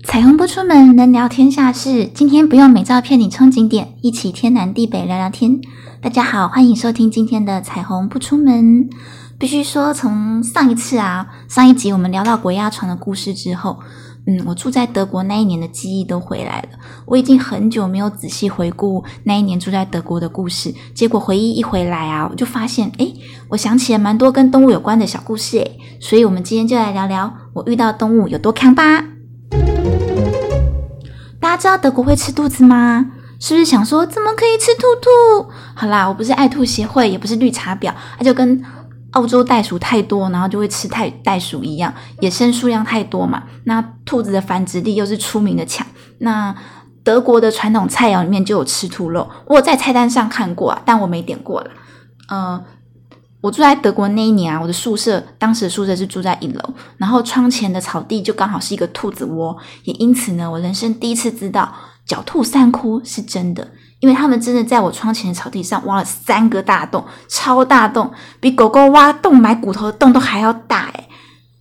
彩虹不出门，能聊天下事。今天不用美照骗你冲景点，一起天南地北聊聊天。大家好，欢迎收听今天的彩虹不出门。必须说，从上一次啊，上一集我们聊到鬼压床的故事之后，嗯，我住在德国那一年的记忆都回来了。我已经很久没有仔细回顾那一年住在德国的故事，结果回忆一回来啊，我就发现，诶，我想起了蛮多跟动物有关的小故事，诶，所以我们今天就来聊聊我遇到动物有多康吧。大家知道德国会吃兔子吗？是不是想说怎么可以吃兔兔？好啦，我不是爱兔协会，也不是绿茶婊，它就跟澳洲袋鼠太多，然后就会吃太袋鼠一样，野生数量太多嘛。那兔子的繁殖力又是出名的强。那德国的传统菜肴里面就有吃兔肉，我在菜单上看过啊，但我没点过了。嗯。我住在德国那一年啊，我的宿舍当时的宿舍是住在一楼，然后窗前的草地就刚好是一个兔子窝，也因此呢，我人生第一次知道狡兔三窟是真的，因为他们真的在我窗前的草地上挖了三个大洞，超大洞，比狗狗挖洞埋骨头的洞都还要大诶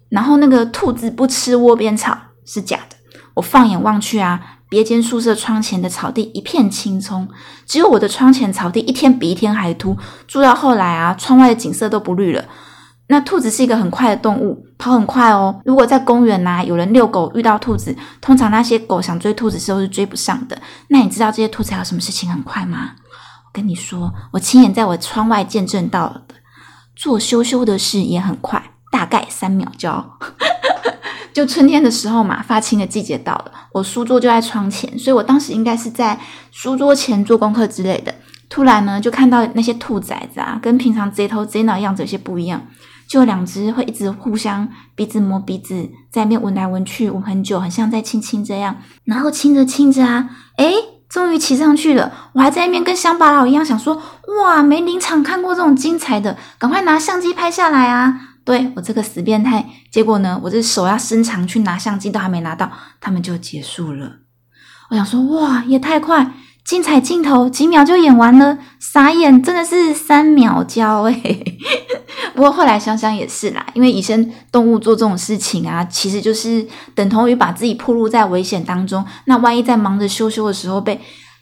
然后那个兔子不吃窝边草是假的，我放眼望去啊。别间宿舍窗前的草地一片青葱，只有我的窗前草地一天比一天还秃。住到后来啊，窗外的景色都不绿了。那兔子是一个很快的动物，跑很快哦。如果在公园呐，有人遛狗遇到兔子，通常那些狗想追兔子时候是追不上的。那你知道这些兔子还有什么事情很快吗？我跟你说，我亲眼在我窗外见证到了的，做羞羞的事也很快，大概三秒交。就春天的时候嘛，发青的季节到了，我书桌就在窗前，所以我当时应该是在书桌前做功课之类的。突然呢，就看到那些兔崽子啊，跟平常贼头贼脑样子有些不一样，就两只会一直互相鼻子摸鼻子，在那边闻来闻去，闻很久，很像在亲亲这样。然后亲着亲着啊，诶，终于骑上去了。我还在那边跟乡巴佬一样想说，哇，没临场看过这种精彩的，赶快拿相机拍下来啊！对我这个死变态，结果呢，我这手要伸长去拿相机都还没拿到，他们就结束了。我想说，哇，也太快，精彩镜头几秒就演完了，傻眼，真的是三秒焦哎。不过后来想想也是啦，因为野生动物做这种事情啊，其实就是等同于把自己暴露在危险当中。那万一在忙着羞羞的时候被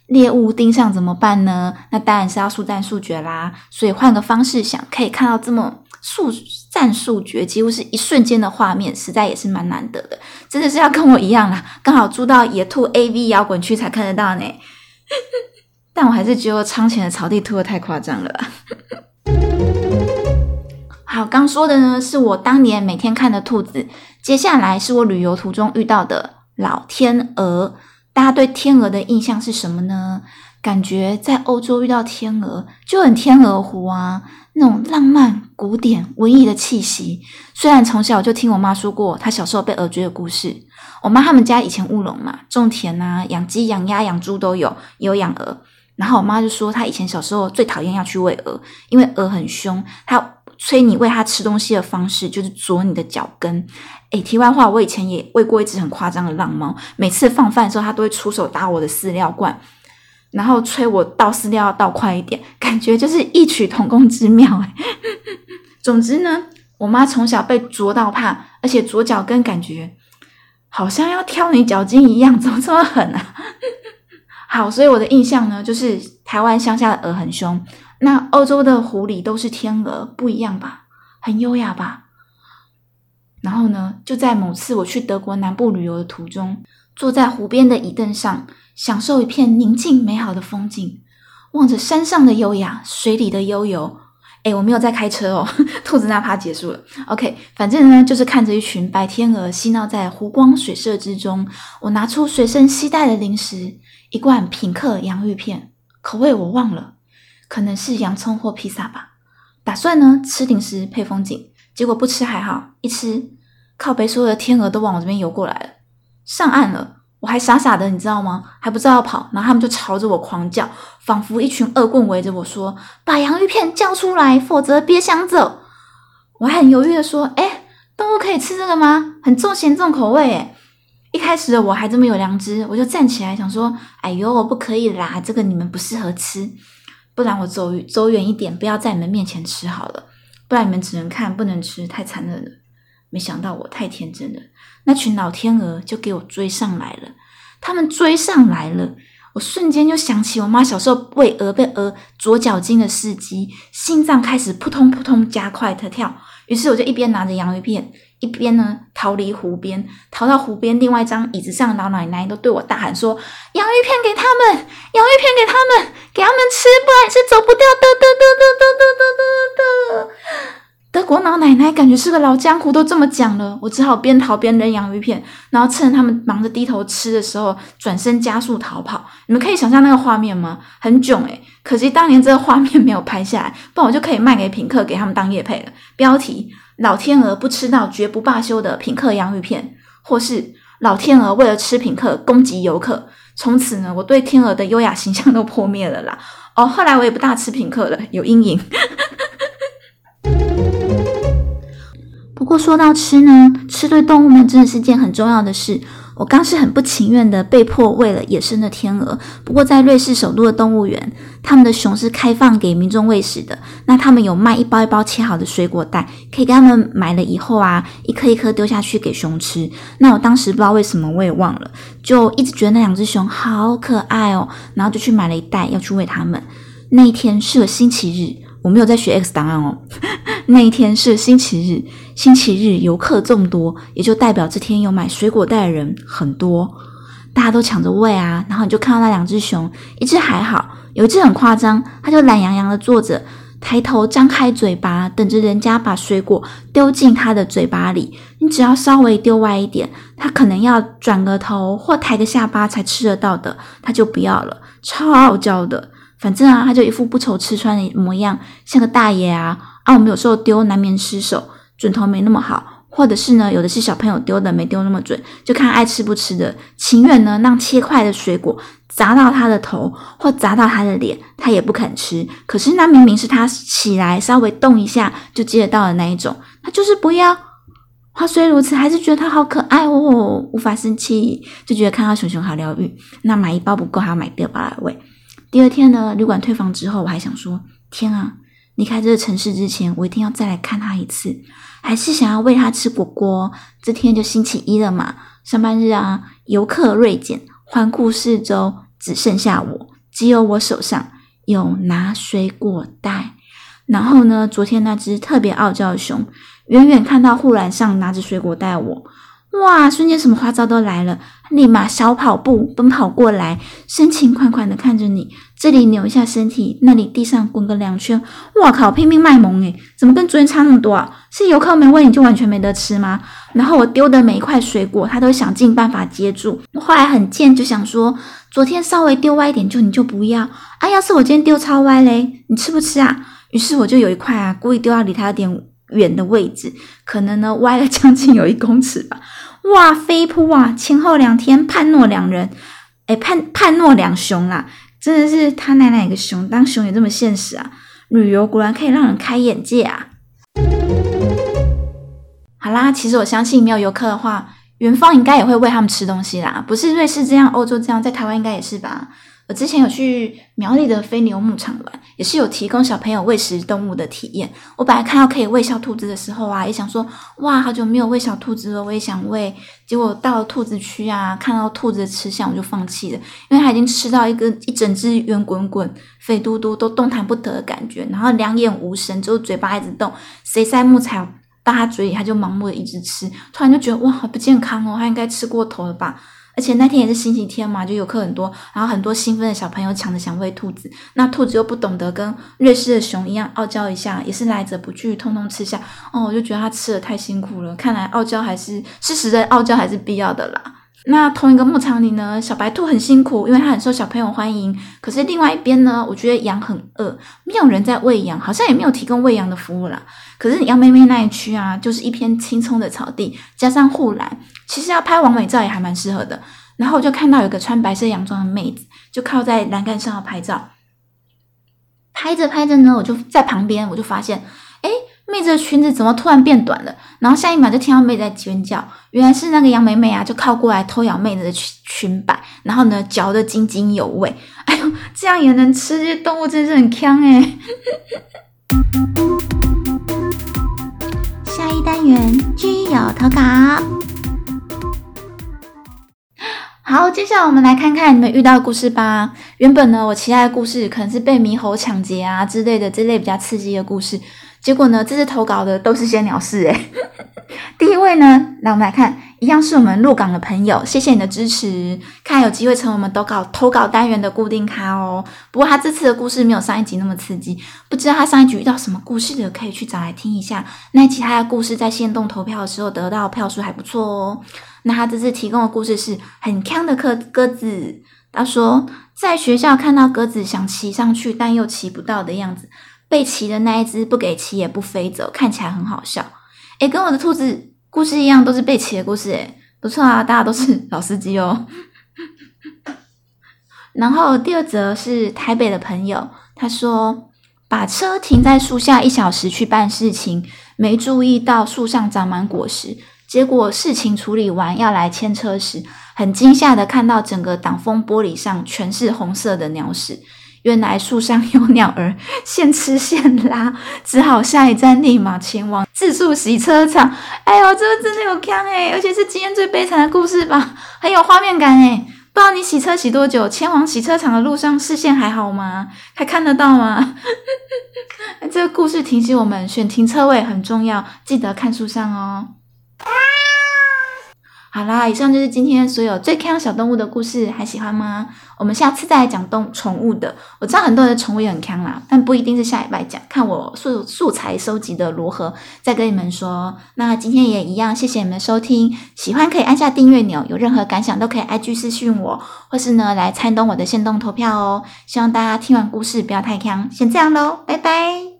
猎物盯上怎么办呢？那当然是要速战速决啦。所以换个方式想，可以看到这么。速战速决，几乎是一瞬间的画面，实在也是蛮难得的。真的是要跟我一样啦，刚好住到野兔 A V 摇滚区才看得到呢。但我还是觉得窗前的草地兔的太夸张了。好，刚说的呢是我当年每天看的兔子，接下来是我旅游途中遇到的老天鹅。大家对天鹅的印象是什么呢？感觉在欧洲遇到天鹅就很天鹅湖啊。那种浪漫、古典、文艺的气息。虽然从小就听我妈说过她小时候被鹅追的故事。我妈他们家以前务农嘛，种田啊，养鸡、养鸭、养猪都有，有养鹅。然后我妈就说，她以前小时候最讨厌要去喂鹅，因为鹅很凶，她催你喂它吃东西的方式就是啄你的脚跟。诶，题外话，我以前也喂过一只很夸张的浪猫，每次放饭的时候，它都会出手打我的饲料罐。然后催我倒饲料要倒快一点，感觉就是异曲同工之妙哎。总之呢，我妈从小被啄到怕，而且左脚跟感觉好像要挑你脚筋一样，怎么这么狠啊？好，所以我的印象呢，就是台湾乡下的鹅很凶，那欧洲的湖里都是天鹅，不一样吧？很优雅吧？然后呢，就在某次我去德国南部旅游的途中，坐在湖边的椅凳上。享受一片宁静美好的风景，望着山上的优雅，水里的悠游。哎，我没有在开车哦。兔子那趴结束了。OK，反正呢，就是看着一群白天鹅嬉闹在湖光水色之中。我拿出随身携带的零食，一罐品客洋芋片，口味我忘了，可能是洋葱或披萨吧。打算呢吃零食配风景，结果不吃还好，一吃，靠北所有的天鹅都往我这边游过来了，上岸了。我还傻傻的，你知道吗？还不知道跑，然后他们就朝着我狂叫，仿佛一群恶棍围着我说：“把洋芋片叫出来，否则别想走。”我还很犹豫的说：“哎，动物可以吃这个吗？很重咸重口味。”哎，一开始的我还这么有良知，我就站起来想说：“哎呦，不可以啦，这个你们不适合吃，不然我走走远一点，不要在你们面前吃好了，不然你们只能看不能吃，太残忍了。”没想到我太天真了。那群老天鹅就给我追上来了。他们追上来了，我瞬间就想起我妈小时候喂鹅被鹅左脚筋的事迹，心脏开始扑通扑通加快的跳。于是我就一边拿着洋芋片，一边呢逃离湖边，逃到湖边另外一张椅子上的老奶奶都对我大喊说：“洋芋片给他们，洋芋片给他们，给他们吃，不然是走不掉的的的的的的的的的。”德国老奶奶感觉是个老江湖，都这么讲了，我只好边逃边扔洋芋片，然后趁他们忙着低头吃的时候，转身加速逃跑。你们可以想象那个画面吗？很囧诶、可惜当年这个画面没有拍下来，不然我就可以卖给品客给他们当夜配了。标题：老天鹅不吃到绝不罢休的品客洋芋片，或是老天鹅为了吃品客攻击游客。从此呢，我对天鹅的优雅形象都破灭了啦。哦，后来我也不大吃品客了，有阴影。不过说到吃呢，吃对动物们真的是件很重要的事。我刚是很不情愿的被迫喂了野生的天鹅。不过在瑞士首都的动物园，他们的熊是开放给民众喂食的。那他们有卖一包一包切好的水果袋，可以给他们买了以后啊，一颗一颗丢下去给熊吃。那我当时不知道为什么，我也忘了，就一直觉得那两只熊好可爱哦，然后就去买了一袋要去喂它们。那一天是个星期日。我没有在学 X 档案哦。那一天是星期日，星期日游客众多，也就代表这天有买水果袋的人很多，大家都抢着喂啊。然后你就看到那两只熊，一只还好，有一只很夸张，它就懒洋洋的坐着，抬头张开嘴巴，等着人家把水果丢进它的嘴巴里。你只要稍微丢歪一点，它可能要转个头或抬个下巴才吃得到的，它就不要了，超傲娇的。反正啊，他就一副不愁吃穿的模样，像个大爷啊。啊，我们有时候丢难免失手，准头没那么好，或者是呢，有的是小朋友丢的没丢那么准，就看爱吃不吃的。情愿呢让切块的水果砸到他的头或砸到他的脸，他也不肯吃。可是那明明是他起来稍微动一下就接得到的那一种，他就是不要。话虽如此，还是觉得他好可爱哦，无法生气，就觉得看到熊熊好疗愈。那买一包不够，还要买第二包来喂。第二天呢，旅馆退房之后，我还想说：天啊，离开这个城市之前，我一定要再来看他一次，还是想要喂他吃果果。这天就星期一了嘛，上班日啊，游客锐减，环顾四周，只剩下我，只有我手上有拿水果袋。然后呢，昨天那只特别傲娇的熊，远远看到护栏上拿着水果袋我。哇！瞬间什么花招都来了，立马小跑步奔跑过来，深情款款的看着你，这里扭一下身体，那里地上滚个两圈。哇靠！拼命卖萌诶，怎么跟昨天差那么多啊？是游客没喂你就完全没得吃吗？然后我丢的每一块水果，他都想尽办法接住。后来很贱，就想说昨天稍微丢歪一点，就你就不要啊。要是我今天丢超歪嘞，你吃不吃啊？于是我就有一块啊，故意丢到离他有点远的位置，可能呢歪了将近有一公尺吧。哇，飞扑啊！前后两天判若两人，哎，判判若两熊啦！真的是他奶奶一个熊，当熊也这么现实啊！旅游果然可以让人开眼界啊！好啦，其实我相信没有游客的话，元芳应该也会喂他们吃东西啦。不是瑞士这样，欧洲这样，在台湾应该也是吧？我之前有去苗栗的飞牛牧场玩，也是有提供小朋友喂食动物的体验。我本来看到可以喂小兔子的时候啊，也想说哇，好久没有喂小兔子了，我也想喂。结果到了兔子区啊，看到兔子的吃相，我就放弃了，因为它已经吃到一个一整只圆滚滚、肥嘟嘟都动弹不得的感觉，然后两眼无神，只有嘴巴一直动，谁塞木材到它嘴里，它就盲目的一直吃。突然就觉得哇，好不健康哦，它应该吃过头了吧。而且那天也是星期天嘛，就游客很多，然后很多兴奋的小朋友抢着想喂兔子，那兔子又不懂得跟瑞士的熊一样傲娇一下，也是来者不拒，通通吃下。哦，我就觉得它吃的太辛苦了，看来傲娇还是事实的傲娇还是必要的啦。那同一个牧场里呢，小白兔很辛苦，因为它很受小朋友欢迎。可是另外一边呢，我觉得羊很饿，没有人在喂羊，好像也没有提供喂羊的服务啦。可是杨妹妹那一区啊，就是一片青葱的草地，加上护栏，其实要拍完美照也还蛮适合的。然后我就看到有个穿白色洋装的妹子，就靠在栏杆上要拍照。拍着拍着呢，我就在旁边，我就发现，哎。妹子的裙子怎么突然变短了？然后下一秒就听到妹子在尖叫，原来是那个杨美美啊，就靠过来偷咬妹子的裙裙摆，然后呢嚼得津津有味。哎呦，这样也能吃？这些动物真是很强哎！下一单元具有投稿。好，接下来我们来看看你们遇到的故事吧。原本呢，我期待的故事可能是被猕猴抢劫啊之类的这类比较刺激的故事。结果呢，这次投稿的都是些鸟事诶。第一位呢，来我们来看，一样是我们入港的朋友，谢谢你的支持，看有机会成为我们投稿投稿单元的固定咖哦。不过他这次的故事没有上一集那么刺激，不知道他上一集遇到什么故事的，可以去找来听一下。那其他的故事在线动投票的时候得到票数还不错哦。那他这次提供的故事是很康的鸽鸽子，他说在学校看到鸽子想骑上去，但又骑不到的样子。被骑的那一只不给骑也不飞走，看起来很好笑。诶，跟我的兔子故事一样，都是被骑的故事。诶，不错啊，大家都是 老司机哦。然后第二则是台北的朋友，他说把车停在树下一小时去办事情，没注意到树上长满果实，结果事情处理完要来牵车时，很惊吓的看到整个挡风玻璃上全是红色的鸟屎。原来树上有鸟儿，现吃现拉，只好下一站立马前往自助洗车场。哎呦，这个真的有坑哎，而且是今天最悲惨的故事吧，很有画面感哎。不知道你洗车洗多久？前往洗车场的路上视线还好吗？还看得到吗？这个故事提醒我们，选停车位很重要，记得看树上哦。好啦，以上就是今天所有最看小动物的故事，还喜欢吗？我们下次再来讲动宠物的。我知道很多人的宠物也很看啦，但不一定是下礼拜讲，看我素素材收集的如何，再跟你们说。那今天也一样，谢谢你们收听，喜欢可以按下订阅钮，有任何感想都可以 IG 私讯我，或是呢来参动我的线动投票哦。希望大家听完故事不要太坑，先这样喽，拜拜。